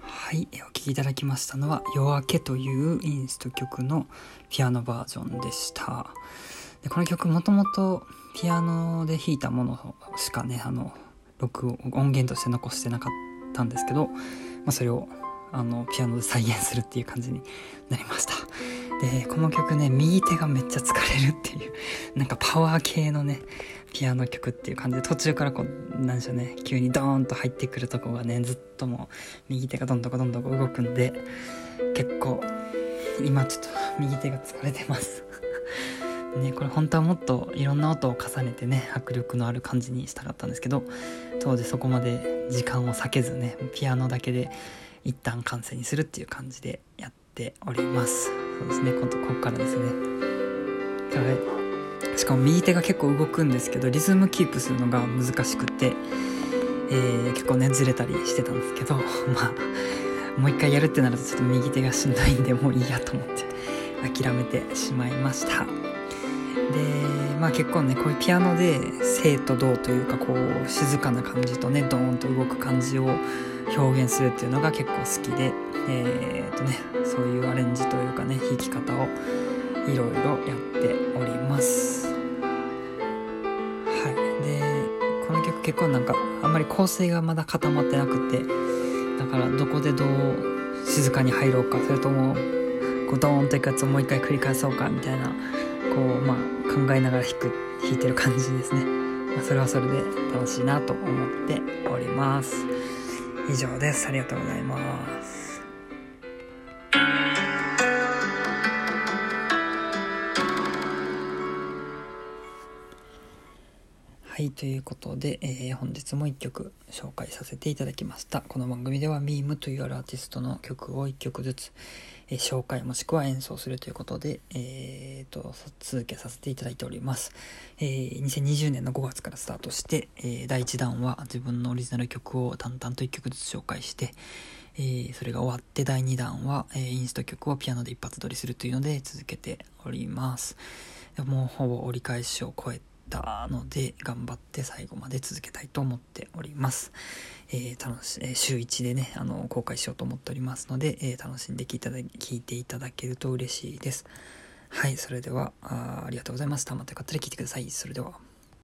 はい、お聴きいただきましたのは「夜明け」というインスト曲のピアノバージョンでした。でこの曲もともとピアノで弾いたものしかねあの録音源として残してなかったんですけど、まあ、それをあのピアノで再現するっていう感じになりました。でこの曲ね右手がめっちゃ疲れるっていう なんかパワー系のねピアノ曲っていう感じで途中からこうなんでしょうね急にドーンと入ってくるとこがねずっともう右手がどんどんどんどん動くんで結構今ちょっと右手が疲れてます。ねこれ本当はもっといろんな音を重ねてね迫力のある感じにしたかったんですけど当時そこまで時間を避けずねピアノだけで一旦完成にするっていう感じでやっております。そうですね。今度ここからですね。はい。しかも右手が結構動くんですけどリズムキープするのが難しくて、えー、結構ねずれたりしてたんですけど まあもう一回やるってなるとちょっと右手がしんどいんでもういいやと思って諦めてしまいました。でまあ結構ねこういうピアノで生と動というかこう静かな感じとねドーンと動く感じを表現するっていうのが結構好きでえー、っとねそういうアレンジというかね弾き方をいろいろやっております。はい。でこの曲結構なんかあんまり構成がまだ固まってなくてだからどこでどう静かに入ろうかそれともこうドーンといくやつをもう一回繰り返そうかみたいなこうまあ考えながら弾く弾いてる感じですね、まあ、それはそれで楽しいなと思っております。以上です。ありがとうございます。はい、ということで、えー、本日も1曲紹介させていただきました。この番組では meme というアーティストの曲を1曲ずつ、えー、紹介もしくは演奏するということで、えーと、続けさせていただいております。えー、2020年の5月からスタートして、え第1弾は自分のオリジナル曲を淡々と1曲ずつ紹介して、えそれが終わって第2弾は、えインスト曲をピアノで一発撮りするというので続けております。もうほぼ折り返しを超えてたので頑張って最後まで続けたいと思っております。えー、楽し、えー、週1でね、あの、公開しようと思っておりますので、えー、楽しんで聞いただ聞いていただけると嬉しいです。はい、それではあ、ありがとうございますた。まったら聞いてください。それでは。